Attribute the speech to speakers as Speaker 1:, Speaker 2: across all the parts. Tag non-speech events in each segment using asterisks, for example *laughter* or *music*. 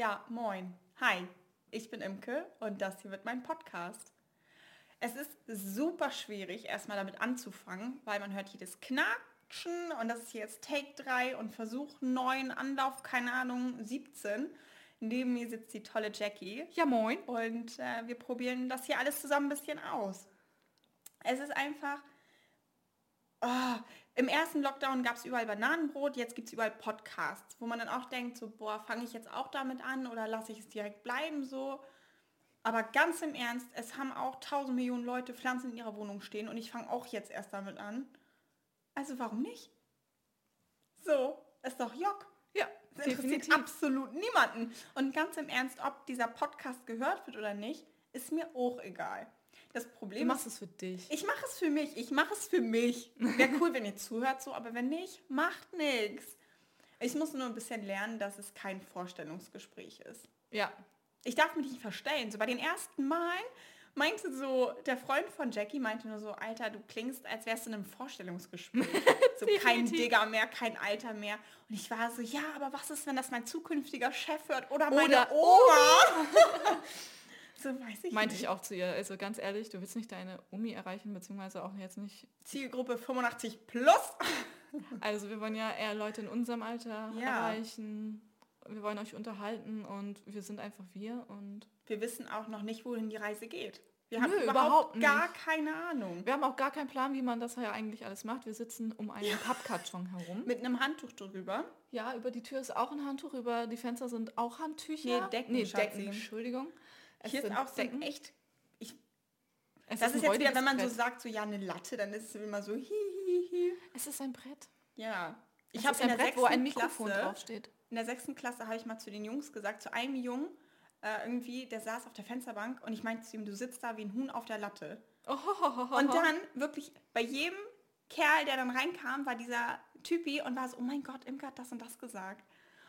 Speaker 1: Ja, moin. Hi, ich bin Imke und das hier wird mein Podcast. Es ist super schwierig, erstmal damit anzufangen, weil man hört jedes Knatschen und das ist jetzt Take 3 und Versuch 9, Anlauf, keine Ahnung, 17. Neben mir sitzt die tolle Jackie.
Speaker 2: Ja, moin.
Speaker 1: Und äh, wir probieren das hier alles zusammen ein bisschen aus. Es ist einfach... Oh, Im ersten Lockdown gab es überall Bananenbrot, jetzt gibt es überall Podcasts, wo man dann auch denkt, so, boah, fange ich jetzt auch damit an oder lasse ich es direkt bleiben so. Aber ganz im Ernst, es haben auch tausend Millionen Leute Pflanzen in ihrer Wohnung stehen und ich fange auch jetzt erst damit an. Also warum nicht? So, ist doch Jock.
Speaker 2: Ja,
Speaker 1: Das interessiert
Speaker 2: definitiv.
Speaker 1: absolut niemanden. Und ganz im Ernst, ob dieser Podcast gehört wird oder nicht, ist mir auch egal. Das
Speaker 2: Du
Speaker 1: Problem
Speaker 2: machst
Speaker 1: ist,
Speaker 2: es für dich.
Speaker 1: ich mache es für mich. Ich mache es für mich. Wäre cool, wenn ihr zuhört so, aber wenn nicht, macht nichts. Ich muss nur ein bisschen lernen, dass es kein Vorstellungsgespräch ist.
Speaker 2: Ja.
Speaker 1: Ich darf mich nicht verstellen. So bei den ersten Malen meinte so, der Freund von Jackie meinte nur so, Alter, du klingst, als wärst du in einem Vorstellungsgespräch. *laughs* so kein. Digger mehr, kein Alter mehr. Und ich war so, ja, aber was ist, wenn das mein zukünftiger Chef hört oder meine
Speaker 2: Oder
Speaker 1: Oma? *laughs* so weiß ich
Speaker 2: Meinte
Speaker 1: nicht.
Speaker 2: ich auch zu ihr. Also ganz ehrlich, du willst nicht deine Omi erreichen, beziehungsweise auch jetzt nicht.
Speaker 1: Zielgruppe 85 plus. *laughs*
Speaker 2: Also wir wollen ja eher Leute in unserem Alter
Speaker 1: Ja.
Speaker 2: erreichen. Wir wollen euch unterhalten und wir sind einfach wir und
Speaker 1: Wir wissen auch noch nicht, wohin die Reise geht. Wir
Speaker 2: Nö,
Speaker 1: haben überhaupt,
Speaker 2: überhaupt
Speaker 1: gar keine Ahnung.
Speaker 2: wir haben auch gar keinen Plan, wie man das ja eigentlich alles macht. Wir sitzen um einen Pappkarton herum.
Speaker 1: Mit einem Handtuch drüber.
Speaker 2: Ja, über die Tür ist auch ein Handtuch, über die Fenster sind auch Handtücher.
Speaker 1: Nee, Decken,
Speaker 2: Nee. Decken, Entschuldigung. Es
Speaker 1: Hier ist auch so ein echt... Ich,
Speaker 2: Es
Speaker 1: das ist
Speaker 2: ein
Speaker 1: jetzt wieder, wenn man so
Speaker 2: Brett.
Speaker 1: sagt, so ja, eine Latte, dann ist es immer so hi, hi, hi.
Speaker 2: Es ist ein Brett.
Speaker 1: Ja. Ich habe
Speaker 2: ist
Speaker 1: in
Speaker 2: ein
Speaker 1: der
Speaker 2: Brett, wo
Speaker 1: sechsten
Speaker 2: ein Mikrofon
Speaker 1: Klasse,
Speaker 2: draufsteht.
Speaker 1: in der sechsten Klasse habe ich mal zu den Jungs gesagt, zu einem Jungen, äh, irgendwie, der saß auf der Fensterbank und ich meinte zu ihm, du sitzt da wie ein Huhn auf der Latte. Und dann wirklich bei jedem Kerl, der dann reinkam, war dieser Typi und war so, oh mein Gott, Imke hat das und das gesagt.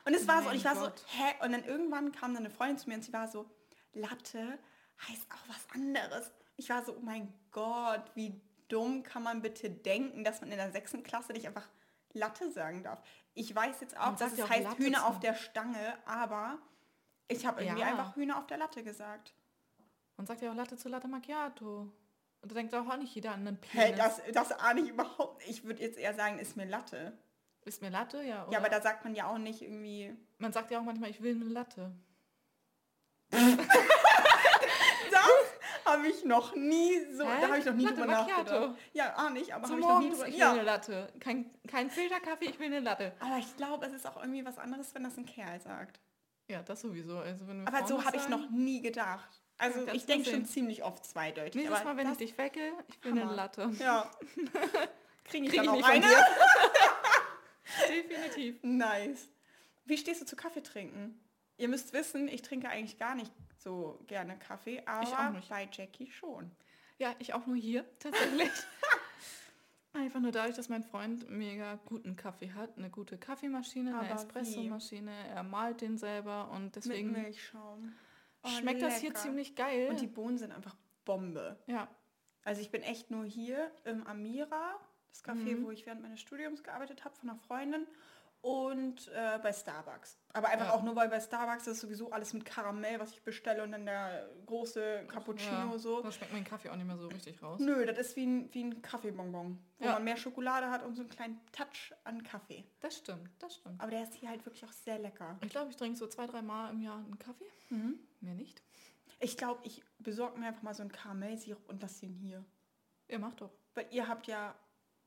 Speaker 1: Und es war so, und
Speaker 2: Mein
Speaker 1: ich war
Speaker 2: Gott.
Speaker 1: so, hä? Und dann irgendwann kam dann eine Freundin zu mir und sie war so, Latte heißt auch was anderes. Ich war so, oh mein Gott, wie dumm kann man bitte denken, dass man in der sechsten Klasse nicht einfach Latte sagen darf. Ich weiß jetzt auch, dass es
Speaker 2: auch
Speaker 1: heißt
Speaker 2: Latte
Speaker 1: Hühner
Speaker 2: zu.
Speaker 1: auf der Stange, aber ich habe irgendwie
Speaker 2: Ja.
Speaker 1: einfach Hühner auf der Latte gesagt.
Speaker 2: Man sagt ja auch Latte zu Latte Macchiato. Und da denkt auch nicht jeder an einen Penis.
Speaker 1: Hey, das, das ahne ich überhaupt nicht. Ich würde jetzt eher sagen, ist mir Latte.
Speaker 2: Ist mir Latte, ja. Oder
Speaker 1: Ja, aber da sagt man ja auch nicht irgendwie.
Speaker 2: man sagt ja auch manchmal, ich will eine Latte.
Speaker 1: Das habe ich noch nie so.
Speaker 2: Hä?
Speaker 1: Da habe ich noch nie
Speaker 2: Latte
Speaker 1: drüber
Speaker 2: Macchiato.
Speaker 1: nachgedacht. Ja, auch nicht, aber habe ich noch nie drüber.
Speaker 2: ich will
Speaker 1: Ja.
Speaker 2: eine Latte. Kein, kein Filterkaffee, ich will eine Latte.
Speaker 1: Aber ich glaube, es ist auch irgendwie was anderes, wenn das ein Kerl sagt.
Speaker 2: Ja, das sowieso. Also wenn wir
Speaker 1: Aber so habe ich noch nie gedacht. Also ich denke schon ziemlich oft zweideutig.
Speaker 2: Nächstes Mal, wenn ich dich wecke, ich eine
Speaker 1: Hammer.
Speaker 2: Latte.
Speaker 1: Ja. *laughs* Kriege ich
Speaker 2: Krieg
Speaker 1: dann
Speaker 2: ich
Speaker 1: auch eine? *laughs*
Speaker 2: Definitiv.
Speaker 1: Nice. Wie stehst du zu Kaffee trinken? Ihr müsst wissen, ich trinke eigentlich gar nicht so gerne Kaffee, aber
Speaker 2: auch nicht.
Speaker 1: bei Jackie schon.
Speaker 2: Ja, ich auch nur hier, tatsächlich. *laughs* Einfach nur dadurch, dass mein Freund mega guten Kaffee hat. Eine gute Kaffeemaschine, eine
Speaker 1: Aber
Speaker 2: Espressomaschine. Er malt den selber und
Speaker 1: Mit
Speaker 2: deswegen
Speaker 1: Milchschaum. Oh,
Speaker 2: schmeckt das hier
Speaker 1: lecker.
Speaker 2: ziemlich geil.
Speaker 1: Und die Bohnen sind einfach Bombe.
Speaker 2: ja,
Speaker 1: Also ich bin echt nur hier im Amira, das Café,
Speaker 2: Mhm.
Speaker 1: wo ich während meines Studiums gearbeitet habe, von einer Freundin. Und äh, bei Starbucks. Aber einfach
Speaker 2: Ja.
Speaker 1: auch nur, weil bei Starbucks ist sowieso alles mit Karamell, was ich bestelle und dann der große Cappuccino
Speaker 2: ja,
Speaker 1: so.
Speaker 2: Da schmeckt mein Kaffee auch nicht mehr so richtig raus.
Speaker 1: Nö, das ist wie ein, wie ein Kaffeebonbon, wo
Speaker 2: Ja.
Speaker 1: man mehr Schokolade hat und so einen kleinen Touch an Kaffee.
Speaker 2: Das stimmt, das stimmt.
Speaker 1: Aber der ist hier halt wirklich auch sehr lecker.
Speaker 2: Ich glaube, ich trinke so zwei, drei Mal im Jahr einen Kaffee.
Speaker 1: Mhm.
Speaker 2: Mehr nicht.
Speaker 1: Ich glaube, ich besorge mir einfach mal so einen Karamellsirup und lasse ihn hier.
Speaker 2: Ihr macht doch.
Speaker 1: Weil ihr habt ja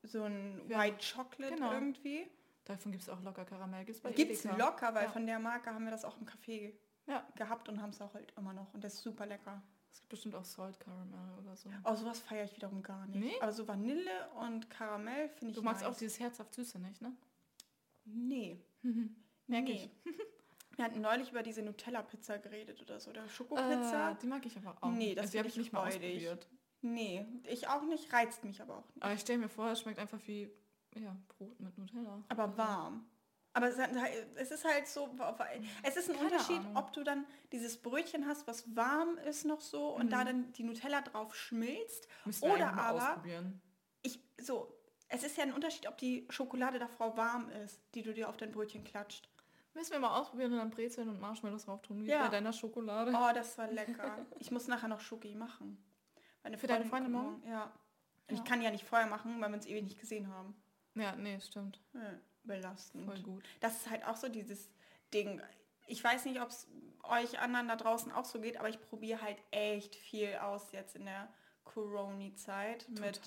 Speaker 1: so ein White Chocolate
Speaker 2: genau.
Speaker 1: irgendwie.
Speaker 2: Davon gibt es auch locker Karamell. Gibt's bei
Speaker 1: Gibt's
Speaker 2: Edeka.
Speaker 1: locker, weil
Speaker 2: Ja.
Speaker 1: von der Marke haben wir das auch im Café
Speaker 2: Ja,
Speaker 1: gehabt und haben es auch halt immer noch. Und das ist super lecker.
Speaker 2: es gibt bestimmt auch Salt Caramel oder so.
Speaker 1: Oh, sowas feiere ich wiederum gar nicht.
Speaker 2: Nee?
Speaker 1: Aber so Vanille und Karamell finde ich
Speaker 2: Du magst
Speaker 1: nice.
Speaker 2: auch dieses herzhaft Süße nicht, ne?
Speaker 1: Nee. *laughs*
Speaker 2: Merke
Speaker 1: nee. Wir hatten neulich über diese Nutella-Pizza geredet oder so. Oder Schokopizza.
Speaker 2: Äh, die mag ich aber auch.
Speaker 1: Nee, das
Speaker 2: also, habe ich
Speaker 1: ich
Speaker 2: nicht mal
Speaker 1: räudig.
Speaker 2: ausprobiert.
Speaker 1: Nee, ich auch nicht. Reizt mich aber auch nicht.
Speaker 2: Aber ich stelle mir vor, es schmeckt einfach wie ja, Brot mit Nutella.
Speaker 1: Aber warm. Aber es ist halt so, es ist ein
Speaker 2: Keine
Speaker 1: Unterschied,
Speaker 2: Ahnung.
Speaker 1: ob du dann dieses Brötchen hast, was warm ist noch so und da dann die Nutella drauf schmilzt.
Speaker 2: Müssen
Speaker 1: Oder aber, ich, so, es ist ja ein Unterschied, ob die Schokolade davor warm ist, die du dir auf dein Brötchen klatscht.
Speaker 2: Müssen wir mal ausprobieren und dann Brezeln und Marshmallows drauf tun, wie
Speaker 1: Ja.
Speaker 2: bei deiner Schokolade.
Speaker 1: Oh, das war lecker. Ich muss nachher noch Schoki machen. Meine
Speaker 2: Für deine Freundin
Speaker 1: kommt Ja.
Speaker 2: Ja.
Speaker 1: Ich kann ja nicht vorher machen, weil wir uns ewig nicht gesehen haben.
Speaker 2: Ja, nee, stimmt.
Speaker 1: Ja, belastend.
Speaker 2: Voll gut.
Speaker 1: Das ist halt auch so dieses Ding. Ich weiß nicht, ob es euch anderen da draußen auch so geht, aber ich probiere halt echt viel aus jetzt in der Corona-Zeit mit.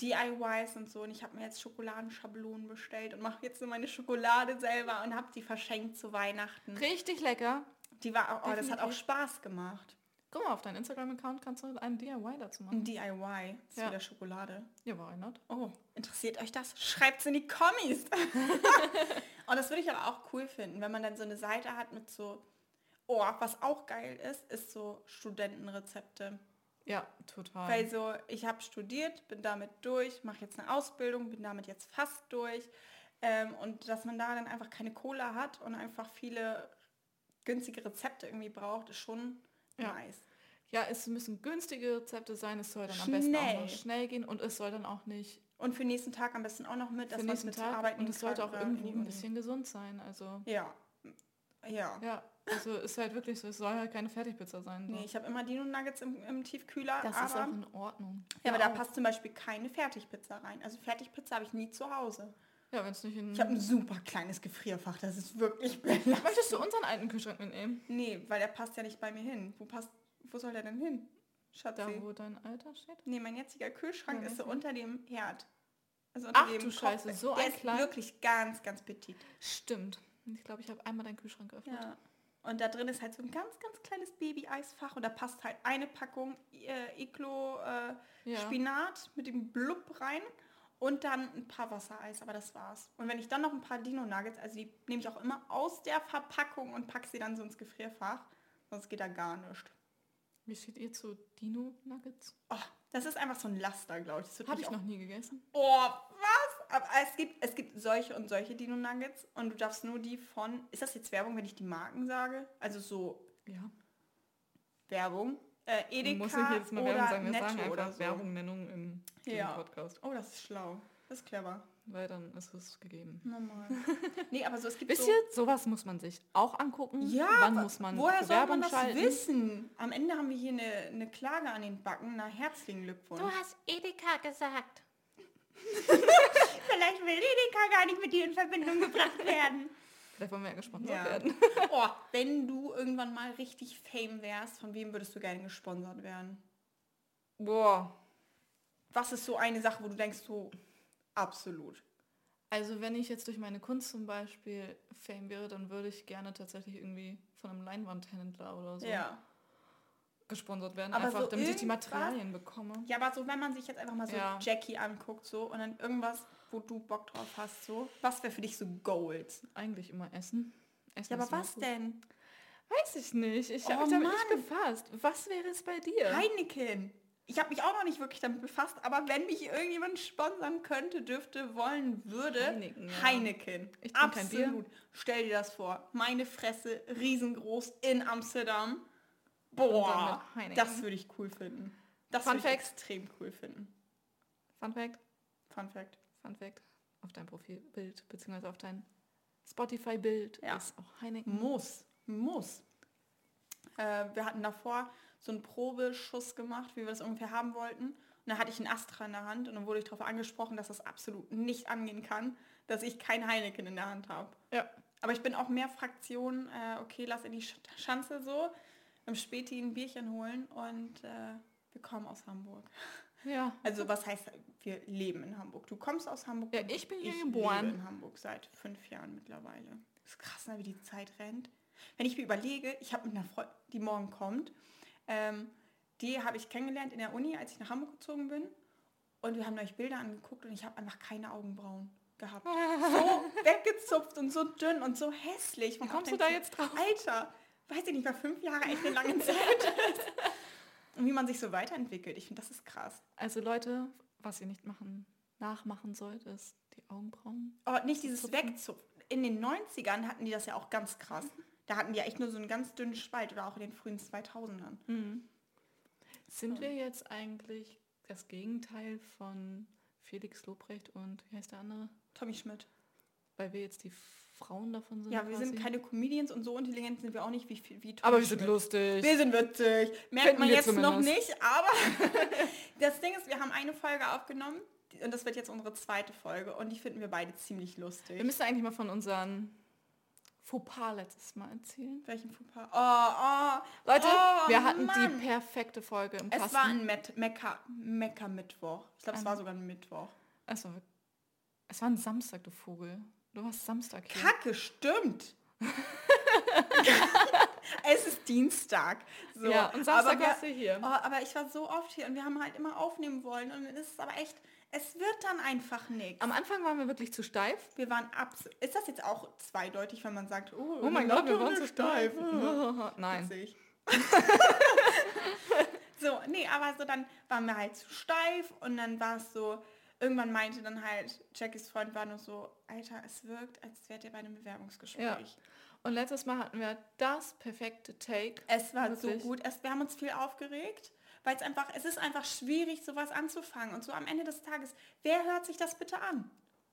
Speaker 1: DIYs und so. Und ich habe mir jetzt Schokoladenschablonen bestellt und mache jetzt nur meine Schokolade selber und habe die verschenkt zu Weihnachten.
Speaker 2: Richtig lecker.
Speaker 1: Die war auch, oh, das hat auch. Spaß gemacht.
Speaker 2: Guck mal, auf deinem Instagram-Account kannst du einen DIY dazu
Speaker 1: Ein
Speaker 2: machen.
Speaker 1: DIY ist
Speaker 2: Ja.
Speaker 1: wieder Schokolade.
Speaker 2: Ja, why not?
Speaker 1: Oh, interessiert euch das? Schreibt's in die Kommis. *laughs* und das würde ich aber auch cool finden, wenn man dann so eine Seite hat mit so, oh, was auch geil ist, ist so Studentenrezepte.
Speaker 2: Ja, total.
Speaker 1: Weil so, ich habe studiert, bin damit durch, mache jetzt eine Ausbildung, bin damit jetzt fast durch. Ähm, und dass man da dann einfach keine Cola hat und einfach viele günstige Rezepte irgendwie braucht, ist schon
Speaker 2: Ja.
Speaker 1: nice.
Speaker 2: Ja, es müssen günstige Rezepte sein, es soll dann am besten auch
Speaker 1: Schnell.
Speaker 2: noch schnell gehen und es soll dann auch nicht
Speaker 1: Und für den nächsten Tag am besten auch noch mit, dass man
Speaker 2: nächsten
Speaker 1: mit zur
Speaker 2: Tag
Speaker 1: Arbeit
Speaker 2: und es sollte auch irgendwo ein bisschen gesund sein. Also
Speaker 1: Ja. Ja.
Speaker 2: ja, also ist halt wirklich so, es soll halt keine Fertigpizza sein. So.
Speaker 1: Nee, ich habe immer Dino-Nuggets im, im Tiefkühler,
Speaker 2: das
Speaker 1: aber,
Speaker 2: ist auch in Ordnung.
Speaker 1: ja, aber da
Speaker 2: auch.
Speaker 1: passt zum Beispiel keine Fertigpizza rein. Also Fertigpizza habe ich nie zu Hause.
Speaker 2: Ja, wenn es nicht in...
Speaker 1: Ich habe ein super kleines Gefrierfach, das ist wirklich belastend.
Speaker 2: Möchtest du unseren alten Kühlschrank mitnehmen?
Speaker 1: Nee, weil der passt ja nicht bei mir hin. Wo passt, wo soll der denn hin?
Speaker 2: Da,
Speaker 1: Schatzi.
Speaker 2: wo dein Alter steht?
Speaker 1: Nee, mein jetziger Kühlschrank
Speaker 2: Ja,
Speaker 1: ist so
Speaker 2: okay.
Speaker 1: unter dem Herd. Also unter
Speaker 2: Ach
Speaker 1: dem
Speaker 2: du Scheiße, so
Speaker 1: der
Speaker 2: ein
Speaker 1: ist
Speaker 2: klein-
Speaker 1: wirklich ganz, ganz petit.
Speaker 2: Stimmt. Ich glaube, ich habe einmal deinen Kühlschrank geöffnet.
Speaker 1: Ja. Und da drin ist halt so ein ganz, ganz kleines Baby-Eisfach und da passt halt eine Packung äh, Iglo äh,
Speaker 2: Ja.
Speaker 1: Spinat mit dem Blub rein und dann ein paar Wassereis, aber das war's. Und wenn ich dann noch ein paar Dino-Nuggets, also die nehme ich auch immer aus der Verpackung und packe sie dann so ins Gefrierfach, sonst geht da gar nichts.
Speaker 2: Wie steht ihr zu Dino-Nuggets?
Speaker 1: Oh, das ist einfach so ein Laster, glaube ich.
Speaker 2: Habe ich
Speaker 1: auch
Speaker 2: noch nie gegessen.
Speaker 1: Oh, was? Aber es gibt, es gibt solche und solche Dino-Nuggets und du darfst nur die von... Ist das jetzt Werbung, wenn ich die Marken sage? Also so
Speaker 2: Ja.
Speaker 1: Werbung. Äh, Edeka
Speaker 2: muss nicht jedes Mal
Speaker 1: oder
Speaker 2: Werbung sagen, wir
Speaker 1: Netto
Speaker 2: sagen
Speaker 1: oder
Speaker 2: einfach
Speaker 1: so.
Speaker 2: Werbung-Nennung im
Speaker 1: Ja.
Speaker 2: Podcast.
Speaker 1: Oh, das ist schlau. Das ist clever.
Speaker 2: Weil dann ist es gegeben.
Speaker 1: Normal. *laughs* nee, aber so, es gibt
Speaker 2: Wisst
Speaker 1: so...
Speaker 2: ihr, sowas muss man sich auch angucken.
Speaker 1: Ja,
Speaker 2: Wann
Speaker 1: wa-
Speaker 2: muss man
Speaker 1: woher soll man das
Speaker 2: schalten?
Speaker 1: wissen? Am Ende haben wir hier eine, eine Klage an den Backen. Na, herzlichen Glückwunsch.
Speaker 3: hast Edeka gesagt. *laughs*
Speaker 1: Vielleicht will Edeka gar nicht mit dir in Verbindung gebracht werden.
Speaker 2: Vielleicht wollen wir ja gesponsert
Speaker 1: Ja.
Speaker 2: werden. *laughs*
Speaker 1: oh, wenn du irgendwann mal richtig Fame wärst, von wem würdest du gerne gesponsert werden?
Speaker 2: Boah.
Speaker 1: Was ist so eine Sache, wo du denkst, so absolut?
Speaker 2: Also wenn ich jetzt durch meine Kunst zum Beispiel Fame wäre, dann würde ich gerne tatsächlich irgendwie von einem Leinwandhändler oder so
Speaker 1: Ja.
Speaker 2: gesponsert werden.
Speaker 1: Aber
Speaker 2: einfach
Speaker 1: so
Speaker 2: damit ich die Materialien bekomme.
Speaker 1: Ja, aber so, wenn man sich jetzt einfach mal so
Speaker 2: Ja.
Speaker 1: Jackie anguckt, so, und dann irgendwas, wo du Bock drauf hast, so, was wäre für dich so Goals?
Speaker 2: Eigentlich immer Essen. Essen
Speaker 1: Ja, aber was
Speaker 2: gut.
Speaker 1: denn?
Speaker 2: Weiß ich nicht. Ich
Speaker 1: Oh
Speaker 2: habe mich damit nicht befasst. Was wäre es bei dir?
Speaker 1: Heineken. Ich habe mich auch noch nicht wirklich damit befasst, aber wenn mich irgendjemand sponsern könnte, dürfte, wollen, würde,
Speaker 2: Heineken, ja.
Speaker 1: Heineken.
Speaker 2: Ich trinke kein Bier.
Speaker 1: Absolut. Stell dir das vor. Meine Fresse, riesengroß in Amsterdam. Boah, das würde ich cool finden. Das würde ich
Speaker 2: Fact.
Speaker 1: extrem cool finden.
Speaker 2: Fun Fact.
Speaker 1: Fun Fact.
Speaker 2: Fun Fact. Auf dein Profilbild, beziehungsweise auf dein Spotify-Bild
Speaker 1: Ja.
Speaker 2: ist auch Heineken.
Speaker 1: Muss, muss. Äh, wir hatten davor so einen Probeschuss gemacht, wie wir das ungefähr haben wollten. Und dann hatte ich einen Astra in der Hand und dann wurde ich darauf angesprochen, dass das absolut nicht angehen kann, dass ich kein Heineken in der Hand habe.
Speaker 2: Ja.
Speaker 1: Aber ich bin auch mehr Fraktion, äh, okay, lass in die Sch Schanze so, im Späti ein Bierchen holen und äh, wir kommen aus Hamburg.
Speaker 2: Ja.
Speaker 1: Also was heißt, wir leben in Hamburg. Du kommst aus Hamburg.
Speaker 2: Ja, ich bin hier
Speaker 1: ich
Speaker 2: geboren.
Speaker 1: lebe in Hamburg seit fünf Jahren mittlerweile. Das ist krass, ne, wie die Zeit rennt. Wenn ich mir überlege, ich habe mit einer Freundin, die morgen kommt, ähm, die habe ich kennengelernt in der Uni, als ich nach Hamburg gezogen bin. Und wir haben euch Bilder angeguckt und ich habe einfach keine Augenbrauen gehabt. So *laughs* weggezupft und so dünn und so hässlich.
Speaker 2: Wie kommst du da jetzt drauf?
Speaker 1: Alter, weiß ich nicht, mal fünf Jahre echt eine lange Zeit. *laughs* Und wie man sich so weiterentwickelt. Ich finde, das ist krass.
Speaker 2: Also Leute, was ihr nicht machen, nachmachen sollt, ist die Augenbrauen.
Speaker 1: Aber nicht dieses
Speaker 2: Zupfen.
Speaker 1: Wegzupfen. In den 90ern hatten die das ja auch ganz krass. Da hatten die ja echt nur so einen ganz dünnen Spalt oder auch in den frühen 2000ern.
Speaker 2: Sind wir jetzt eigentlich das Gegenteil von Felix Lobrecht und wie heißt der andere?
Speaker 1: Tommy Schmidt.
Speaker 2: weil wir jetzt die Frauen davon sind.
Speaker 1: Ja, wir sind
Speaker 2: quasi.
Speaker 1: keine Comedians und so intelligent sind wir auch nicht wie, wie Tommy
Speaker 2: Aber wir sind
Speaker 1: Schmidt.
Speaker 2: lustig.
Speaker 1: Wir sind witzig. Merkt
Speaker 2: Finden
Speaker 1: man jetzt noch
Speaker 2: zumindest.
Speaker 1: nicht, aber *laughs* das Ding ist, wir haben eine Folge aufgenommen und das wird jetzt unsere zweite Folge und die finden wir beide ziemlich lustig.
Speaker 2: wir müssen eigentlich mal von unseren Fauxpas letztes Mal erzählen.
Speaker 1: Welchen Fauxpas? Oh, oh.
Speaker 2: Leute,
Speaker 1: oh,
Speaker 2: wir hatten
Speaker 1: Mann.
Speaker 2: die perfekte Folge im
Speaker 1: Es
Speaker 2: Kasten.
Speaker 1: war ein Met Mekka, Mekka-Mittwoch. Ich glaube, es war sogar ein Mittwoch.
Speaker 2: es, war, es war ein Samstag, du Vogel. Du warst Samstag hier.
Speaker 1: Kacke, stimmt. *laughs* es ist Dienstag. So.
Speaker 2: Ja, und Samstag
Speaker 1: aber wir-
Speaker 2: warst du hier.
Speaker 1: Oh, aber ich war so oft hier und wir haben halt immer aufnehmen wollen und es ist aber echt, es wird dann einfach nichts.
Speaker 2: Am Anfang waren wir wirklich zu steif.
Speaker 1: Wir waren abs. Ist das jetzt auch zweideutig, wenn man sagt, oh,
Speaker 2: Oh mein Gott, wir waren zu steif. *laughs*
Speaker 1: steif. *laughs*
Speaker 2: Nein. *laughs*
Speaker 1: So, nee, aber so dann waren wir halt zu steif und dann war es so, irgendwann meinte dann halt, Jackies Freund war nur so, Alter, es wirkt, als wärt ihr bei einem Bewerbungsgespräch.
Speaker 2: Ja. Und letztes Mal hatten wir das perfekte Take.
Speaker 1: Es war
Speaker 2: Wirklich.
Speaker 1: so gut. Es, wir haben uns viel aufgeregt, weil es einfach, es ist einfach schwierig, sowas anzufangen. Und so am Ende des Tages, wer hört sich das bitte an?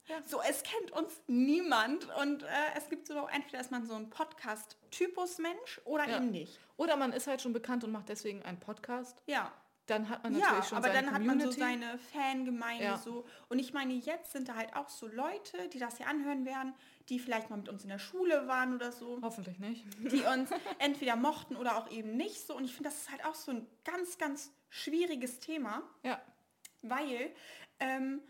Speaker 2: Ja.
Speaker 1: So, es kennt uns niemand und äh, es gibt so, entweder ist man so ein Podcast-Typus-Mensch oder
Speaker 2: Ja.
Speaker 1: eben nicht.
Speaker 2: Oder man ist halt schon bekannt und macht deswegen einen Podcast.
Speaker 1: Ja.
Speaker 2: Dann hat man natürlich
Speaker 1: Ja,
Speaker 2: schon
Speaker 1: aber
Speaker 2: seine
Speaker 1: dann hat man so
Speaker 2: Community.
Speaker 1: seine Fangemeinde
Speaker 2: Ja.
Speaker 1: so. Und ich meine, jetzt sind da halt auch so Leute, die das hier anhören werden, die vielleicht mal mit uns in der Schule waren oder so.
Speaker 2: Hoffentlich nicht.
Speaker 1: die *laughs* uns entweder mochten oder auch eben nicht so. Und ich finde, das ist halt auch so ein ganz, ganz schwieriges Thema,
Speaker 2: Ja.
Speaker 1: weil ähm,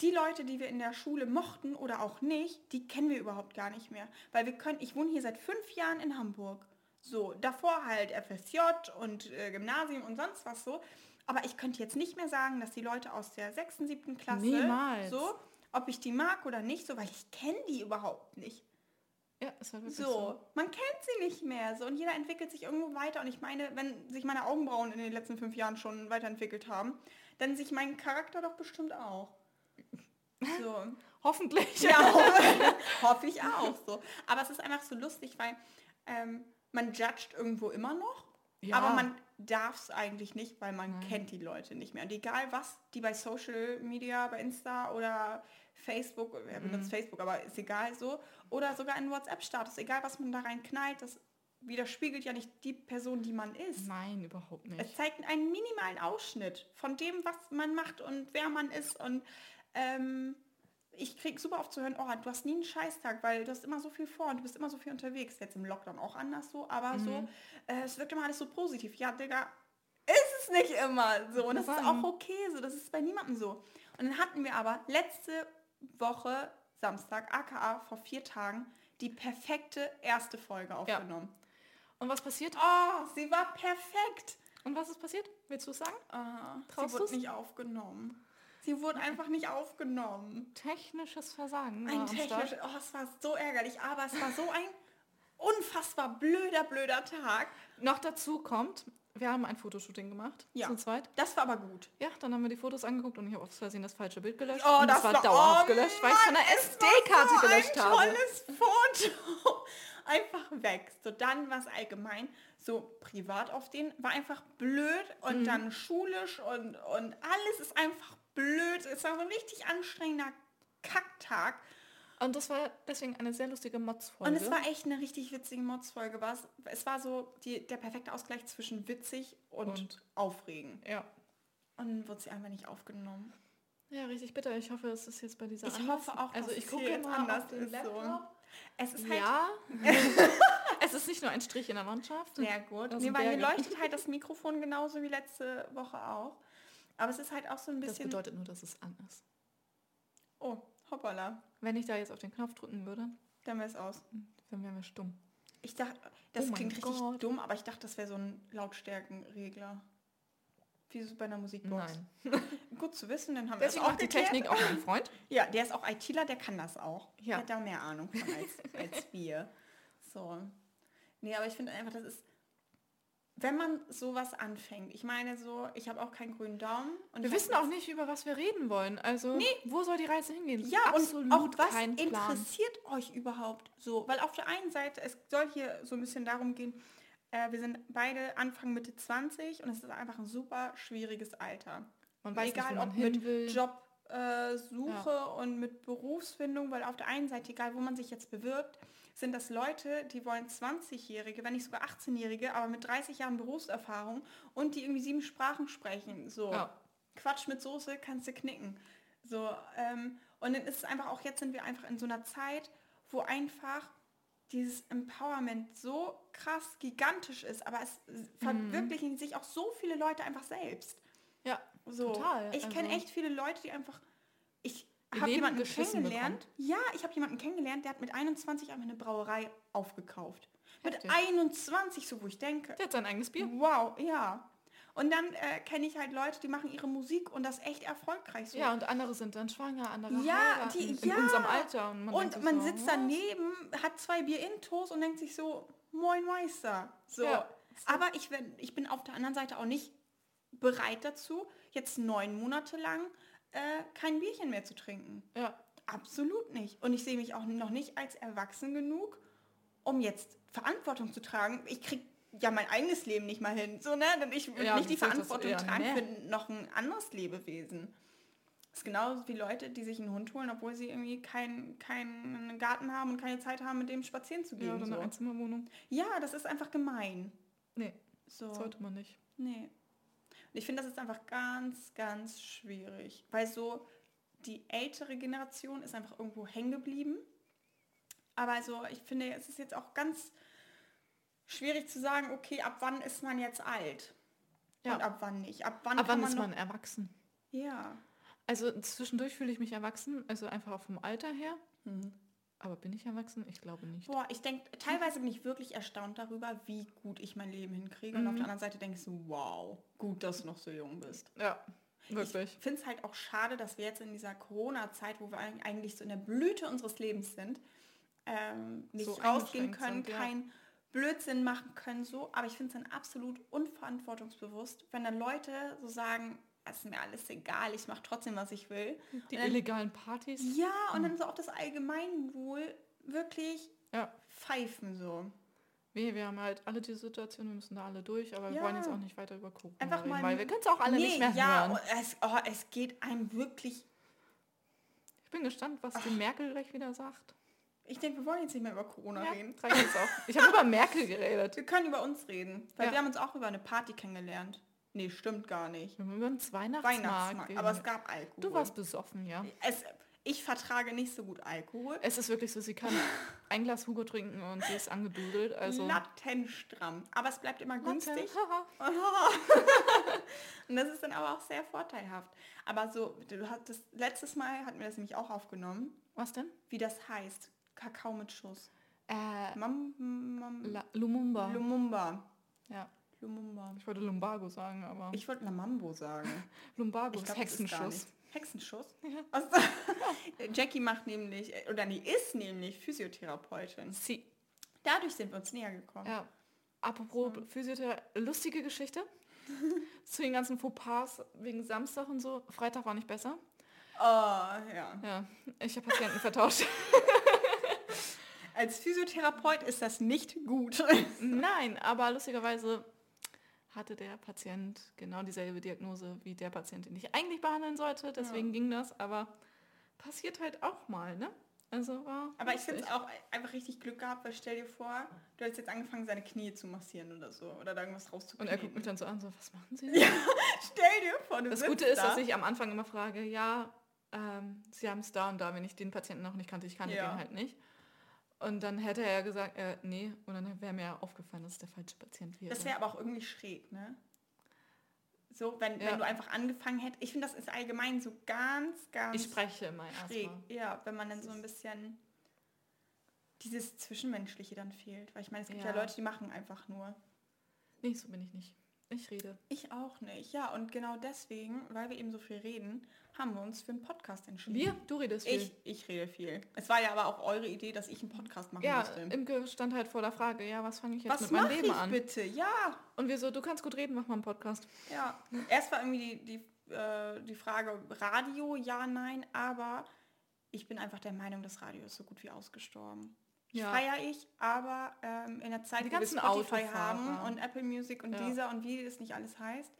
Speaker 1: die Leute, die wir in der Schule mochten oder auch nicht, die kennen wir überhaupt gar nicht mehr. Weil wir können, ich wohne hier seit fünf Jahren in Hamburg. So, davor halt FSJ und äh, Gymnasium und sonst was so. Aber ich könnte jetzt nicht mehr sagen, dass die Leute aus der sechsten, siebten Klasse
Speaker 2: Niemals.
Speaker 1: so, ob ich die mag oder nicht, so, weil ich kenne die überhaupt nicht.
Speaker 2: Ja, ist halt wirklich
Speaker 1: So,
Speaker 2: so.
Speaker 1: man kennt sie nicht mehr. So, und jeder entwickelt sich irgendwo weiter. Und ich meine, wenn sich meine Augenbrauen in den letzten fünf Jahren schon weiterentwickelt haben, dann sich mein Charakter doch bestimmt auch. So. *laughs*
Speaker 2: Hoffentlich.
Speaker 1: ja, hoffe, *laughs* *laughs* hoffe ich auch so. Aber es ist einfach so lustig, weil ähm, man judgt irgendwo immer noch,
Speaker 2: Ja.
Speaker 1: aber man darf es eigentlich nicht, weil man
Speaker 2: Nein.
Speaker 1: kennt die Leute nicht mehr. Und egal was, die bei Social Media, bei Insta oder Facebook, wer
Speaker 2: Mhm.
Speaker 1: benutzt Facebook, aber ist egal so, oder sogar in WhatsApp-Status, egal was man da rein knallt, das widerspiegelt ja nicht die Person, die man ist.
Speaker 2: Nein, überhaupt nicht.
Speaker 1: Es zeigt einen minimalen Ausschnitt von dem, was man macht und wer man ist. Und ähm, ich krieg super oft zu hören, oh, du hast nie einen Scheißtag, weil du hast immer so viel vor und du bist immer so viel unterwegs. Jetzt im Lockdown auch anders so, aber
Speaker 2: Mhm.
Speaker 1: so, äh, es wirkt immer alles so positiv. Ja, Digga, ist es nicht immer so. Und das ist
Speaker 2: Sagen.
Speaker 1: auch okay so. Das ist bei niemandem so. Und dann hatten wir aber letzte Woche, Samstag, aka vor vier Tagen, die perfekte erste Folge aufgenommen.
Speaker 2: Und was passiert?
Speaker 1: Oh, sie war perfekt.
Speaker 2: Und was ist passiert? Willst du es sagen? Traust
Speaker 1: sie wurde
Speaker 2: du's?
Speaker 1: nicht aufgenommen. Sie wurde einfach nicht aufgenommen.
Speaker 2: Technisches Versagen.
Speaker 1: Ein
Speaker 2: am Start.
Speaker 1: technisch, oh, es war so ärgerlich, aber es war so ein unfassbar blöder, blöder Tag.
Speaker 2: Noch dazu kommt, wir haben ein Fotoshooting gemacht.
Speaker 1: Ja.
Speaker 2: Zu zweit.
Speaker 1: Das war aber gut.
Speaker 2: Ja, dann haben wir die Fotos angeguckt und ich habe aus Versehen das falsche Bild gelöscht.
Speaker 1: Oh,
Speaker 2: und
Speaker 1: das
Speaker 2: es war
Speaker 1: war-
Speaker 2: dauerhaft
Speaker 1: oh
Speaker 2: gelöscht, weil ich von der SD-Karte
Speaker 1: so
Speaker 2: gelöscht
Speaker 1: ein
Speaker 2: habe.
Speaker 1: tolles Foto. *laughs* Einfach weg. So, dann war es allgemein so privat auf den, war einfach blöd und
Speaker 2: Mhm.
Speaker 1: dann schulisch und, und alles ist einfach blöd. Es war so ein richtig anstrengender Kacktag.
Speaker 2: Und das war deswegen eine sehr lustige Mods-Folge.
Speaker 1: Und es war echt eine richtig witzige Mods-Folge. Es war so die, der perfekte Ausgleich zwischen witzig und,
Speaker 2: Und-
Speaker 1: aufregen.
Speaker 2: Ja.
Speaker 1: Und dann wurde sie einfach nicht aufgenommen.
Speaker 2: Ja, richtig bitter. Ich hoffe, es ist jetzt bei dieser
Speaker 1: Ich
Speaker 2: anders.
Speaker 1: hoffe auch,
Speaker 2: Also ich gucke
Speaker 1: hier jetzt
Speaker 2: mal
Speaker 1: anders
Speaker 2: auf den
Speaker 1: ist, so.
Speaker 2: Laptop.
Speaker 1: Es ist halt
Speaker 2: Ja. *laughs* *laughs* es ist nicht nur ein Strich in der Landschaft.
Speaker 1: sehr gut. Nee, weil
Speaker 2: Berge.
Speaker 1: leuchtet halt *laughs* das Mikrofon genauso wie letzte Woche auch. Aber es ist halt auch so ein
Speaker 2: Das
Speaker 1: bisschen...
Speaker 2: bedeutet nur, dass es an ist.
Speaker 1: oh, hoppala.
Speaker 2: Wenn ich da jetzt auf den Knopf drücken würde,
Speaker 1: Dann wäre es aus.
Speaker 2: dann wären wir stumm.
Speaker 1: Ich dachte, das
Speaker 2: Oh
Speaker 1: klingt richtig
Speaker 2: Gott.
Speaker 1: dumm, aber ich dachte, das wäre so ein Lautstärkenregler. Wie so bei einer Musikbox.
Speaker 2: Nein. *laughs*
Speaker 1: Gut zu wissen, dann haben wir
Speaker 2: Deswegen
Speaker 1: das auch
Speaker 2: macht die
Speaker 1: geklärt.
Speaker 2: Technik auch mein Freund. *laughs*
Speaker 1: Ja, der ist auch ITler, der kann das auch.
Speaker 2: Ja.
Speaker 1: Der hat da mehr Ahnung von als, als wir. So. Nee, aber ich finde einfach, das ist, wenn man sowas anfängt, ich meine so, ich habe auch keinen grünen Daumen. Und
Speaker 2: Wir wissen auch nicht, über was wir reden wollen. Also, wo soll die Reise hingehen?
Speaker 1: Ja,
Speaker 2: Absolut
Speaker 1: und auch was interessiert euch überhaupt so? Weil auf der einen Seite, es soll hier so ein bisschen darum gehen, äh, wir sind beide Anfang Mitte 20 und es ist einfach ein super schwieriges Alter.
Speaker 2: Man weiß
Speaker 1: Egal
Speaker 2: nicht,
Speaker 1: ob mit
Speaker 2: will.
Speaker 1: Job, Jobsuche und mit Berufsfindung, weil auf der einen Seite, egal wo man sich jetzt bewirbt, sind das Leute, die wollen 20-Jährige, wenn nicht sogar 18-Jährige, aber mit 30 Jahren Berufserfahrung und die irgendwie sieben Sprachen sprechen. So,
Speaker 2: Ja.
Speaker 1: Quatsch mit Soße kannst du knicken. So, ähm, und dann ist es einfach auch, jetzt sind wir einfach in so einer Zeit, wo einfach dieses Empowerment so krass gigantisch ist, aber es verwirklichen sich auch so viele Leute einfach selbst.
Speaker 2: Ja,
Speaker 1: So,
Speaker 2: total.
Speaker 1: ich kenne
Speaker 2: Also,
Speaker 1: echt viele Leute, die einfach, habe jemanden kennengelernt. Ja, ich habe jemanden kennengelernt, der hat mit 21 einfach eine Brauerei aufgekauft.
Speaker 2: Heftig.
Speaker 1: Mit 21, so wo ich denke,
Speaker 2: Der hat sein eigenes Bier.
Speaker 1: wow, ja. Und dann äh, kenne ich halt Leute, die machen ihre Musik und das echt erfolgreich so.
Speaker 2: Ja, und andere sind dann schwanger, andere
Speaker 1: Ja, die-
Speaker 2: in
Speaker 1: ja.
Speaker 2: unserem Alter. Und man,
Speaker 1: und man
Speaker 2: so,
Speaker 1: sitzt daneben, hat zwei Bier intos und denkt sich so, moin Meister. So.
Speaker 2: Ja.
Speaker 1: Aber ich, ich bin auf der anderen Seite auch nicht bereit dazu, jetzt neun Monate lang äh, kein Bierchen mehr zu trinken.
Speaker 2: Ja,
Speaker 1: Absolut nicht. Und ich sehe mich auch noch nicht als erwachsen genug, um jetzt Verantwortung zu tragen. Ich krieg ja mein eigenes Leben nicht mal hin. So, ne? Denn ich will
Speaker 2: Ja,
Speaker 1: nicht die
Speaker 2: das
Speaker 1: Verantwortung tragen
Speaker 2: mehr.
Speaker 1: für noch ein anderes Lebewesen. Das ist genauso wie Leute, die sich einen Hund holen, obwohl sie irgendwie keinen keinen Garten haben und keine Zeit haben, mit dem spazieren zu
Speaker 2: ja
Speaker 1: gehen.
Speaker 2: oder eine
Speaker 1: so.
Speaker 2: Einzimmerwohnung.
Speaker 1: ja das ist einfach gemein.
Speaker 2: Nee,
Speaker 1: So.
Speaker 2: sollte man nicht.
Speaker 1: Nee. Und ich finde, das ist einfach ganz, ganz schwierig. Weil so die ältere Generation ist einfach irgendwo hängen geblieben. Aber also ich finde, es ist jetzt auch ganz schwierig zu sagen, okay, ab wann ist man jetzt alt?
Speaker 2: Ja.
Speaker 1: Und ab wann nicht? Ab wann, kann
Speaker 2: wann ist
Speaker 1: noch-
Speaker 2: man erwachsen?
Speaker 1: Ja.
Speaker 2: Also zwischendurch fühle ich mich erwachsen, also einfach auch vom Alter her.
Speaker 1: Mhm.
Speaker 2: Aber bin ich erwachsen? Ich glaube nicht.
Speaker 1: Boah, ich denke, teilweise bin ich wirklich erstaunt darüber, wie gut ich mein Leben hinkriege. Und auf
Speaker 2: Mhm.
Speaker 1: der anderen Seite denke ich so, wow, gut, dass du noch so jung bist.
Speaker 2: Ja, wirklich.
Speaker 1: Ich finde es halt auch schade, dass wir jetzt in dieser Corona-Zeit, wo wir eig- eigentlich so in der Blüte unseres Lebens sind, ähm, nicht
Speaker 2: So
Speaker 1: rausgehen können,
Speaker 2: sind, ja.
Speaker 1: keinen Blödsinn machen können, so. Aber ich finde es dann absolut unverantwortungsbewusst, wenn dann Leute so sagen, es ist mir alles egal, ich mache trotzdem, was ich will.
Speaker 2: Die
Speaker 1: dann-
Speaker 2: illegalen Partys.
Speaker 1: Ja, und dann so auf das Allgemeinwohl wirklich
Speaker 2: Ja.
Speaker 1: pfeifen so.
Speaker 2: Nee, wir haben halt alle die Situation, wir müssen da alle durch, aber wir
Speaker 1: Ja.
Speaker 2: wollen jetzt auch nicht weiter über Corona
Speaker 1: Einfach
Speaker 2: reden,
Speaker 1: mal-
Speaker 2: weil wir können es auch alle nicht mehr
Speaker 1: ja,
Speaker 2: hören.
Speaker 1: und es, oh, es geht einem wirklich.
Speaker 2: Ich bin gespannt, was die Merkel gleich wieder sagt.
Speaker 1: Ich denke, wir wollen jetzt nicht mehr über Corona
Speaker 2: Ja,
Speaker 1: reden.
Speaker 2: auch. Ich habe über Merkel geredet.
Speaker 1: Wir können über uns reden, weil wir haben uns auch über eine Party kennengelernt. Nee, stimmt gar nicht.
Speaker 2: Wir haben über Weihnachtsmarkt
Speaker 1: Weihnachtsmarkt, aber es gab Alkohol.
Speaker 2: Du warst besoffen, ja.
Speaker 1: Es, ich vertrage nicht so gut Alkohol.
Speaker 2: Es ist wirklich so, sie kann *laughs* ein Glas Hugo trinken und sie ist angedudelt. Also
Speaker 1: Lattenstramm. Aber es bleibt immer günstig. *laughs* Und das ist dann aber auch sehr vorteilhaft. Aber so, du hattest, letztes Mal hatten wir das nämlich auch aufgenommen,
Speaker 2: Was denn?
Speaker 1: wie das heißt. Kakao mit Schuss.
Speaker 2: Äh,
Speaker 1: Mam, mam,
Speaker 2: La Lumumba.
Speaker 1: Lumumba.
Speaker 2: ja.
Speaker 1: Lumumba.
Speaker 2: Ich wollte Lumbago sagen, aber
Speaker 1: Ich wollte Lamambo sagen. *laughs*
Speaker 2: Lumbago
Speaker 1: glaub, ist
Speaker 2: Hexenschuss.
Speaker 1: Hexenschuss? *laughs*
Speaker 2: Ja.
Speaker 1: Was? *laughs* Jackie macht nämlich, oder die ist nämlich Physiotherapeutin.
Speaker 2: Sie.
Speaker 1: Dadurch sind wir uns näher gekommen.
Speaker 2: Ja. Apropos Physiotherapie, lustige Geschichte. Zu den ganzen Fauxpas wegen Samstag und so. Freitag war nicht besser.
Speaker 1: Oh, ja.
Speaker 2: Ja, ich habe Patienten vertauscht.
Speaker 1: Als Physiotherapeut ist das nicht gut.
Speaker 2: Nein, aber lustigerweise hatte der Patient genau dieselbe Diagnose wie der Patient, den ich eigentlich behandeln sollte. Deswegen ging das, aber passiert halt auch mal, ne? Also war.
Speaker 1: Aber ich finde es auch einfach richtig Glück gehabt, weil stell dir vor, du hättest jetzt angefangen, seine Knie zu massieren oder so. Oder da irgendwas
Speaker 2: Und
Speaker 1: rauszukneten.
Speaker 2: er guckt mich dann so an, so, was machen Sie? *laughs*
Speaker 1: Ja, stell dir vor, du
Speaker 2: Das Gute ist,
Speaker 1: da.
Speaker 2: dass ich am Anfang immer frage, ja, ähm, Sie haben es da und da, wenn ich den Patienten noch nicht kannte, ich kannte
Speaker 1: Ja.
Speaker 2: den halt nicht. Und dann hätte er gesagt, äh, nee, und dann wäre mir aufgefallen, dass es der falsche Patient wäre.
Speaker 1: Das wäre aber auch irgendwie schräg, ne? So, wenn,
Speaker 2: Ja.
Speaker 1: wenn du einfach angefangen hättest. Ich finde, das ist allgemein so ganz, ganz
Speaker 2: ich spreche immer
Speaker 1: schräg.
Speaker 2: erstmal.
Speaker 1: Ja, wenn man dann so ein bisschen dieses Zwischenmenschliche dann fehlt. Weil ich meine, es gibt ja.
Speaker 2: Ja.
Speaker 1: Leute, die machen einfach nur.
Speaker 2: Nee, so bin ich nicht. Ich rede.
Speaker 1: Ich auch nicht. Ja, und genau deswegen, weil wir eben so viel reden, haben wir uns für einen Podcast entschieden.
Speaker 2: Wir? Du redest viel.
Speaker 1: Ich, ich rede viel. Es war ja aber auch eure Idee, dass ich einen Podcast machen
Speaker 2: ja,
Speaker 1: musste.
Speaker 2: Imke stand halt vor der Frage, ja, was fange ich jetzt
Speaker 1: Was
Speaker 2: mit meinem
Speaker 1: mache
Speaker 2: Leben
Speaker 1: ich
Speaker 2: an?
Speaker 1: bitte? Ja,
Speaker 2: Und wir so, du kannst gut reden, mach mal einen Podcast.
Speaker 1: ja. Erst war irgendwie die, die, äh, die Frage Radio, ja, nein, aber ich bin einfach der Meinung, das Radio ist so gut wie ausgestorben.
Speaker 2: Ja.
Speaker 1: Feier ich, aber ähm, in der Zeit,
Speaker 2: Die
Speaker 1: wo wir Spotify
Speaker 2: Autofahrer.
Speaker 1: haben und Apple Music und
Speaker 2: Ja.
Speaker 1: dieser und wie es nicht alles heißt,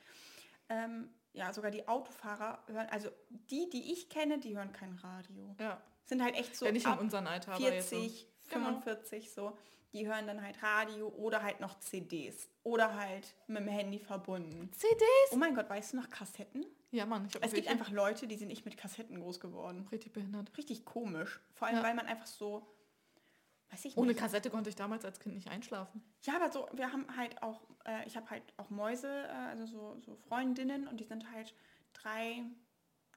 Speaker 1: ähm, ja, sogar die Autofahrer hören, also die, die ich kenne, die hören kein Radio.
Speaker 2: Ja.
Speaker 1: Sind halt echt so
Speaker 2: ja, nicht in
Speaker 1: ab
Speaker 2: unserem Alter, aber jetzt so.
Speaker 1: 40,
Speaker 2: Genau.
Speaker 1: 45 so. Die hören dann halt Radio oder halt noch CDs. Oder halt mit dem Handy verbunden.
Speaker 2: CDs?
Speaker 1: Oh mein Gott, weißt du noch Kassetten?
Speaker 2: Ja, Mann, ich
Speaker 1: Es gibt einfach Leute, die sind nicht mit Kassetten groß geworden.
Speaker 2: richtig behindert.
Speaker 1: Richtig komisch. Vor allem,
Speaker 2: Ja.
Speaker 1: weil man einfach so,
Speaker 2: Ohne. Kassette konnte ich damals als Kind nicht einschlafen.
Speaker 1: Ja, aber so, wir haben halt auch, äh, ich habe halt auch Mäuse, äh, also so, so Freundinnen und die sind halt drei,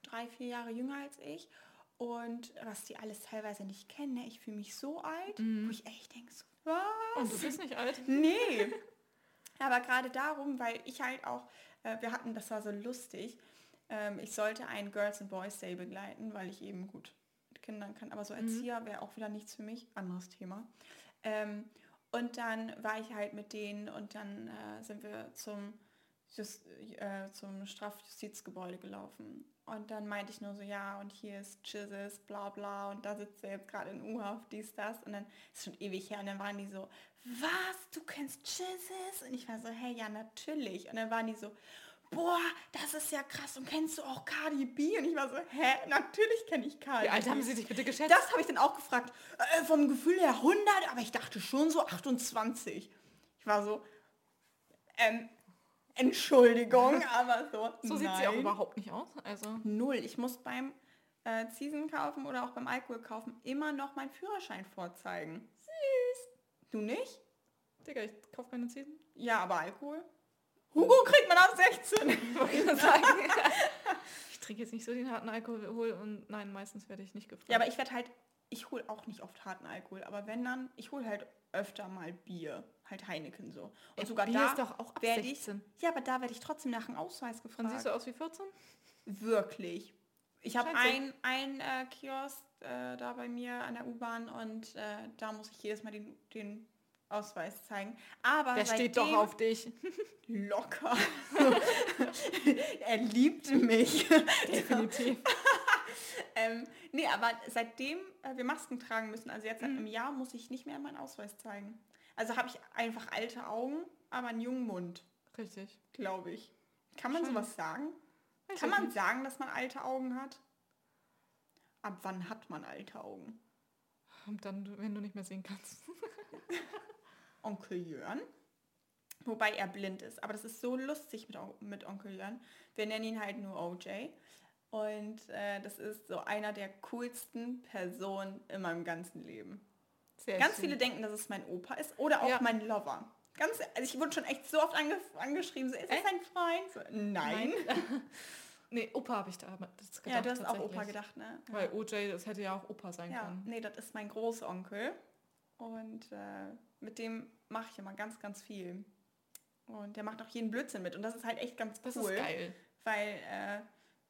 Speaker 1: drei, vier Jahre jünger als ich. Und was die alles teilweise nicht kennen, ne? ich fühle mich so alt, wo ich echt denke, so, was?
Speaker 2: Und du bist nicht alt. *laughs*
Speaker 1: Nee. Aber gerade darum, weil ich halt auch, äh, wir hatten, das war so lustig, ähm, ich sollte einen Girls and Boys Day begleiten, weil ich eben gut Kindern kann. Aber so Erzieher wäre auch wieder nichts für mich. Anderes Thema. Ähm, und dann war ich halt mit denen und dann äh, sind wir zum, Just, äh, zum Strafjustizgebäude gelaufen. Und dann meinte ich nur so, ja, und hier ist Jesus, bla bla, und da sitzt er jetzt gerade in U-Haft, dies, das. Und dann ist schon ewig her. Und dann waren die so, was, du kennst Jesus? Und ich war so, hey, ja, natürlich. Und dann waren die so, boah, das ist ja krass. Und kennst du auch Cardi B? Und ich war so, hä, natürlich kenne ich Cardi
Speaker 2: Wie alt haben sie dich bitte geschätzt?
Speaker 1: Das habe ich dann auch gefragt. Äh, vom Gefühl her 100, aber ich dachte schon so 28. Ich war so, ähm, Entschuldigung, *laughs* aber so.
Speaker 2: so sieht sie auch überhaupt nicht aus. Also,
Speaker 1: Null. Ich muss beim äh, Season kaufen oder auch beim Alkohol kaufen immer noch meinen Führerschein vorzeigen. Süß. Du nicht?
Speaker 2: Digga, ich kaufe keine Season.
Speaker 1: Ja, aber Alkohol? Hugo kriegt man ab 16. *laughs*
Speaker 2: Ich trinke jetzt nicht so den harten Alkohol und nein, meistens werde ich nicht gefragt.
Speaker 1: Ja, aber ich werde halt, ich hole auch nicht oft harten Alkohol, aber wenn dann, ich hole halt öfter mal Bier, halt Heineken so. Und
Speaker 2: Ja,
Speaker 1: sogar
Speaker 2: Bier
Speaker 1: da
Speaker 2: ist doch auch ab
Speaker 1: werde ich,
Speaker 2: 16.
Speaker 1: ja, aber da werde ich trotzdem nach einem Ausweis
Speaker 2: Dann
Speaker 1: gefragt.
Speaker 2: siehst du aus wie 14?
Speaker 1: Wirklich. Ich habe ein, ein äh, Kiosk äh, da bei mir an der U-Bahn und äh, da muss ich jedes Mal den, den Ausweis zeigen. Aber
Speaker 2: Der steht doch auf dich. *laughs*
Speaker 1: locker. *laughs* er liebt mich. *laughs*
Speaker 2: Definitiv.
Speaker 1: ähm, nee, aber seitdem äh, wir Masken tragen müssen, also jetzt seit
Speaker 2: Mhm.
Speaker 1: einem Jahr, muss ich nicht mehr meinen Ausweis zeigen. Also habe ich einfach alte Augen, aber einen jungen Mund,
Speaker 2: Richtig.
Speaker 1: glaube ich. Kann man
Speaker 2: Schön.
Speaker 1: sowas sagen?
Speaker 2: Weiß
Speaker 1: Kann man
Speaker 2: nicht.
Speaker 1: sagen, dass man alte Augen hat? Ab wann hat man alte Augen?
Speaker 2: Und dann, wenn du nicht mehr sehen kannst.
Speaker 1: Onkel Jörn. Wobei er blind ist. Aber das ist so lustig mit, mit Onkel Jörn. Wir nennen ihn halt nur OJ. Und äh, das ist so einer der coolsten Personen in meinem ganzen Leben.
Speaker 2: Sehr
Speaker 1: Ganz
Speaker 2: schön.
Speaker 1: viele denken, dass es mein Opa ist oder auch
Speaker 2: Ja.
Speaker 1: mein Lover. Ganz, also ich wurde schon echt so oft ange angeschrieben, so, ist das ein Freund? So, nein. *laughs*
Speaker 2: nee, Opa habe ich da das gedacht.
Speaker 1: Ja, du hast auch Opa gedacht, ne?
Speaker 2: Weil OJ, das hätte ja auch Opa sein
Speaker 1: Ja,
Speaker 2: können.
Speaker 1: nee, das ist mein Großonkel. Und äh, mit dem mache ich immer ganz, ganz viel. Und der macht auch jeden Blödsinn mit. Und das ist halt echt ganz cool.
Speaker 2: Das ist geil.
Speaker 1: Weil äh,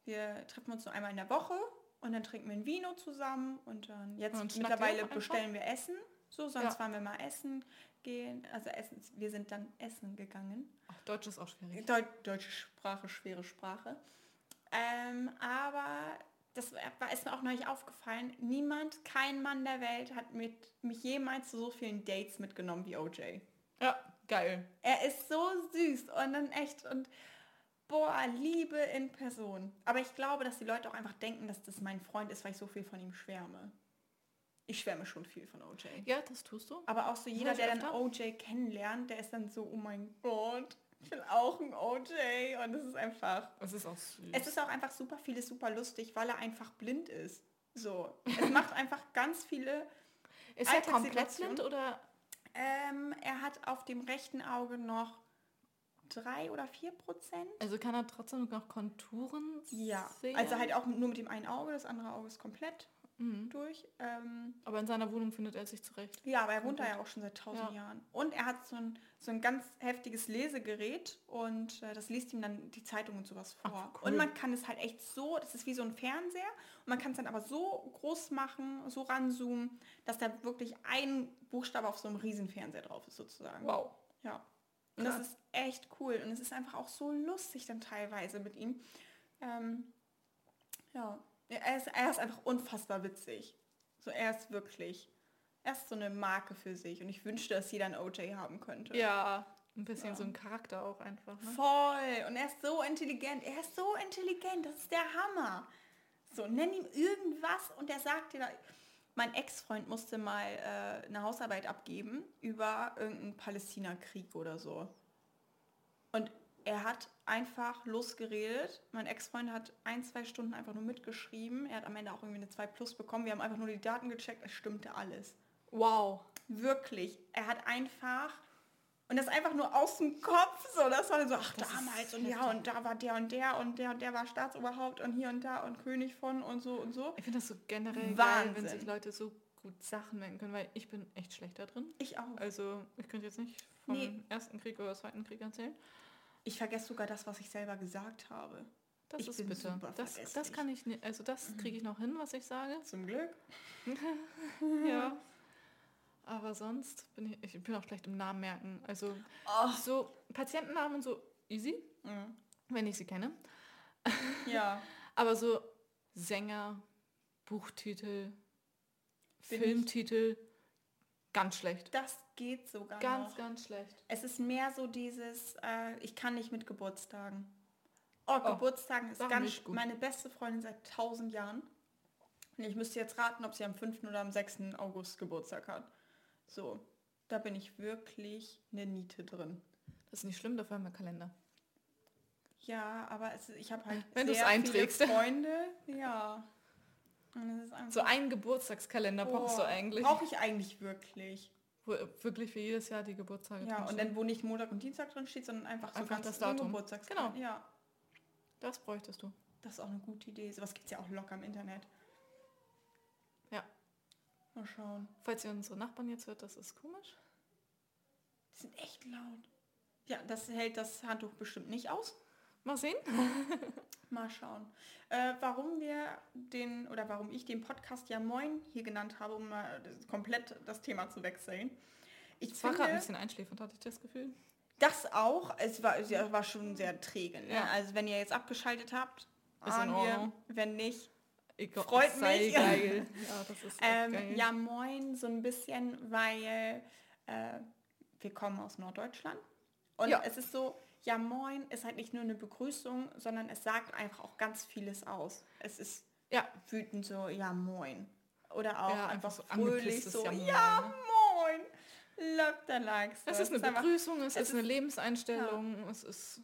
Speaker 1: wir treffen uns so einmal in der Woche und dann trinken wir ein Vino zusammen und dann jetzt
Speaker 2: Und
Speaker 1: mittlerweile bestellen wir Essen. So, sonst
Speaker 2: Ja.
Speaker 1: waren wir mal essen gehen. Also essen, wir sind dann essen gegangen.
Speaker 2: Ach, Deutsch ist auch schwierig.
Speaker 1: Deu deutsche Sprache, schwere Sprache. Ähm, aber das war, ist mir auch neulich aufgefallen. Niemand, kein Mann der Welt hat mit, mich jemals zu so vielen Dates mitgenommen wie OJ.
Speaker 2: Ja, geil.
Speaker 1: Er ist so süß und dann echt und boah, Liebe in Person. Aber ich glaube, dass die Leute auch einfach denken, dass das mein Freund ist, weil ich so viel von ihm schwärme. Ich schwärme schon viel von OJ.
Speaker 2: Ja, das tust du.
Speaker 1: Aber auch so jeder, der dann. OJ kennenlernt, der ist dann so, oh mein Gott, ich will auch ein OJ. Und es ist einfach,
Speaker 2: Es ist auch süß.
Speaker 1: es ist auch einfach super vieles super lustig, weil er einfach blind ist. So, es macht einfach ganz viele.
Speaker 2: ist er komplett blind oder?
Speaker 1: Ähm, er hat auf dem rechten Auge noch drei oder vier Prozent.
Speaker 2: Also kann er trotzdem noch Konturen
Speaker 1: Ja,
Speaker 2: sehen?
Speaker 1: also halt auch nur mit dem einen Auge, das andere Auge ist komplett
Speaker 2: Mhm.
Speaker 1: durch. Ähm,
Speaker 2: Aber in seiner Wohnung findet er sich zurecht.
Speaker 1: ja, aber er wohnt da ja auch schon seit tausend
Speaker 2: Ja.
Speaker 1: Jahren. Und er hat so ein, so ein ganz heftiges Lesegerät und äh, das liest ihm dann die Zeitung und sowas vor.
Speaker 2: Ach, cool.
Speaker 1: Und man kann es halt echt so, das ist wie so ein Fernseher und man kann es dann aber so groß machen, so ranzoomen, dass da wirklich ein Buchstabe auf so einem riesen Fernseher drauf ist sozusagen.
Speaker 2: Wow.
Speaker 1: Ja. Und das
Speaker 2: Krass.
Speaker 1: ist echt cool. Und es ist einfach auch so lustig dann teilweise mit ihm. Ähm, ja. Ja, Er ist, er ist einfach unfassbar witzig. So, er ist wirklich, er ist so eine Marke für sich. Und ich wünschte, dass jeder ein OJ haben könnte.
Speaker 2: Ja, Ein bisschen
Speaker 1: Ja.
Speaker 2: so ein Charakter auch einfach. Ne?
Speaker 1: Voll. Und er ist so intelligent. Er ist so intelligent. Das ist der Hammer. So, nenn ihm irgendwas und er sagt dir da. Mein Ex-Freund musste mal äh, eine Hausarbeit abgeben über irgendeinen Palästina-Krieg oder so. Er hat einfach losgeredet. Mein Ex-Freund hat ein, zwei Stunden einfach nur mitgeschrieben. Er hat am Ende auch irgendwie eine 2 Plus bekommen. Wir haben einfach nur die Daten gecheckt. Es stimmte alles.
Speaker 2: Wow.
Speaker 1: Wirklich. Er hat einfach. Und das einfach nur aus dem Kopf so. Das war so, ach
Speaker 2: Das
Speaker 1: damals und ja, und da war der und der und der und der war Staatsoberhaupt und hier und da und König von und so und so.
Speaker 2: Ich finde das so generell geil, wenn
Speaker 1: Wahnsinn.
Speaker 2: sich Leute so gut Sachen merken können, weil ich bin echt schlecht da drin.
Speaker 1: Ich auch.
Speaker 2: Also ich könnte jetzt nicht vom
Speaker 1: Nee.
Speaker 2: ersten Krieg oder zweiten Krieg erzählen.
Speaker 1: Ich vergesse sogar das, was ich selber gesagt habe.
Speaker 2: Das
Speaker 1: Ich
Speaker 2: ist
Speaker 1: bin
Speaker 2: bitter.
Speaker 1: super
Speaker 2: Das, das kann ich nicht, also das kriege ich noch hin, was ich sage.
Speaker 1: Zum Glück. *laughs*
Speaker 2: Ja. Aber sonst bin ich, ich bin auch schlecht im Namen merken. Also
Speaker 1: Oh.
Speaker 2: so Patientennamen und so easy,
Speaker 1: Mhm.
Speaker 2: wenn ich sie kenne. *laughs*
Speaker 1: Ja.
Speaker 2: Aber so Sänger, Buchtitel,
Speaker 1: Bin
Speaker 2: Filmtitel, ganz schlecht.
Speaker 1: Das geht sogar
Speaker 2: Ganz,
Speaker 1: noch.
Speaker 2: ganz schlecht.
Speaker 1: Es ist mehr so dieses, äh, ich kann nicht mit Geburtstagen. Oh,
Speaker 2: Oh,
Speaker 1: Geburtstagen ist ganz
Speaker 2: gut.
Speaker 1: meine beste Freundin seit tausend Jahren. Und ich müsste jetzt raten, ob sie am 5. oder am 6. August Geburtstag hat. So, da bin ich wirklich eine Niete drin.
Speaker 2: Das ist nicht schlimm, dafür haben wir Kalender.
Speaker 1: Ja, aber es, ich habe halt
Speaker 2: Wenn
Speaker 1: sehr viele Freunde. Ja. Und es ist einfach,
Speaker 2: So einen Geburtstagskalender brauchst du eigentlich.
Speaker 1: Brauche ich eigentlich wirklich.
Speaker 2: Wo wirklich für jedes Jahr die Geburtstage
Speaker 1: Ja, und dann wo nicht Montag und Dienstag drin steht, sondern einfach, so
Speaker 2: Einfach
Speaker 1: ganz
Speaker 2: das
Speaker 1: so
Speaker 2: Datum.
Speaker 1: Geburtstagskalender.
Speaker 2: Genau.
Speaker 1: Ja,
Speaker 2: Das bräuchtest du.
Speaker 1: das ist auch eine gute Idee. Sowas gibt es ja auch locker im Internet.
Speaker 2: Ja.
Speaker 1: Mal schauen.
Speaker 2: Falls ihr unsere Nachbarn jetzt hört, das ist komisch.
Speaker 1: Die sind echt laut. Ja, das hält das Handtuch bestimmt nicht aus.
Speaker 2: Mal sehen. *laughs*
Speaker 1: Mal schauen. Äh, warum wir den oder warum ich den Podcast ja Moin hier genannt habe, um mal das, komplett das Thema zu wechseln. Ich
Speaker 2: Es war gerade ein bisschen einschläfernd, hatte ich das Gefühl.
Speaker 1: das auch, es war, es war schon sehr träge. Ne?
Speaker 2: Ja.
Speaker 1: Also wenn ihr jetzt abgeschaltet habt,
Speaker 2: Ist in
Speaker 1: wir, wenn nicht,
Speaker 2: Egal,
Speaker 1: Freut mich.
Speaker 2: geil. *laughs* Ja, das
Speaker 1: Ähm,
Speaker 2: geil.
Speaker 1: ja, moin, so ein bisschen, weil äh, wir kommen aus Norddeutschland. Und
Speaker 2: Ja.
Speaker 1: es ist so, ja, moin ist halt nicht nur eine Begrüßung, sondern es sagt einfach auch ganz vieles aus. Es ist
Speaker 2: Ja.
Speaker 1: wütend so, ja, moin. Oder auch
Speaker 2: Ja,
Speaker 1: einfach,
Speaker 2: einfach so
Speaker 1: fröhlich so,
Speaker 2: Ja, moin,
Speaker 1: ja,
Speaker 2: ne?
Speaker 1: moin. Du.
Speaker 2: Es ist eine Begrüßung, es,
Speaker 1: es
Speaker 2: ist eine Lebenseinstellung, es ist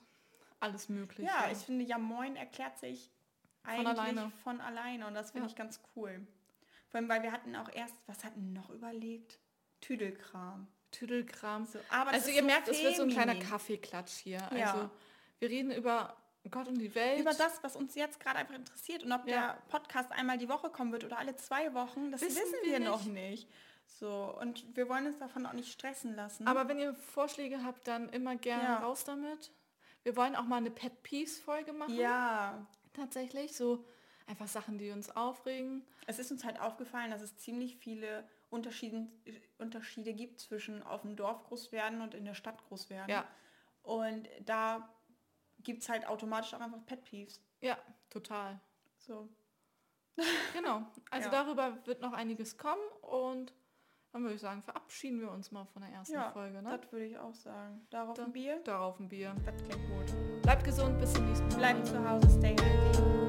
Speaker 2: alles mögliche.
Speaker 1: Ja, ich finde, ja, moin erklärt sich
Speaker 2: Von
Speaker 1: eigentlich
Speaker 2: alleine.
Speaker 1: von alleine und das finde
Speaker 2: Ja.
Speaker 1: ich ganz cool. Vor allem, weil wir hatten auch erst, was hatten wir noch überlegt? Tüdelkram.
Speaker 2: Tüdelkram.
Speaker 1: So, aber
Speaker 2: also ihr
Speaker 1: so
Speaker 2: merkt, es wird so ein kleiner
Speaker 1: feminin.
Speaker 2: Kaffeeklatsch hier.
Speaker 1: Ja.
Speaker 2: Also wir reden über Gott und die Welt.
Speaker 1: Über das, was uns jetzt gerade einfach interessiert und ob
Speaker 2: Ja.
Speaker 1: der Podcast einmal die Woche kommen wird oder alle zwei Wochen, das
Speaker 2: Wissen
Speaker 1: wissen,
Speaker 2: wir
Speaker 1: wir noch nicht. So, und wir wollen uns davon auch nicht stressen lassen.
Speaker 2: Aber wenn ihr Vorschläge habt, dann immer gerne
Speaker 1: Ja.
Speaker 2: raus damit. Wir wollen auch mal eine Pet Peace Folge machen.
Speaker 1: ja,
Speaker 2: Tatsächlich. So einfach Sachen, die uns aufregen.
Speaker 1: es ist uns halt aufgefallen, dass es ziemlich viele Unterschiede, Unterschiede gibt zwischen auf dem Dorf groß werden und in der Stadt groß werden.
Speaker 2: Ja.
Speaker 1: Und da gibt es halt automatisch auch einfach Pet Peeves.
Speaker 2: Ja, total.
Speaker 1: So.
Speaker 2: Genau. Also *laughs*
Speaker 1: Ja.
Speaker 2: darüber wird noch einiges kommen und dann würde ich sagen, verabschieden wir uns mal von der ersten
Speaker 1: Ja,
Speaker 2: Folge. Ne?
Speaker 1: das würde ich auch sagen. Darauf
Speaker 2: Da-
Speaker 1: ein Bier.
Speaker 2: Darauf ein Bier.
Speaker 1: Das klingt gut.
Speaker 2: Bleibt gesund, bis zum nächsten Mal.
Speaker 1: Bleibt zu Hause, stay healthy.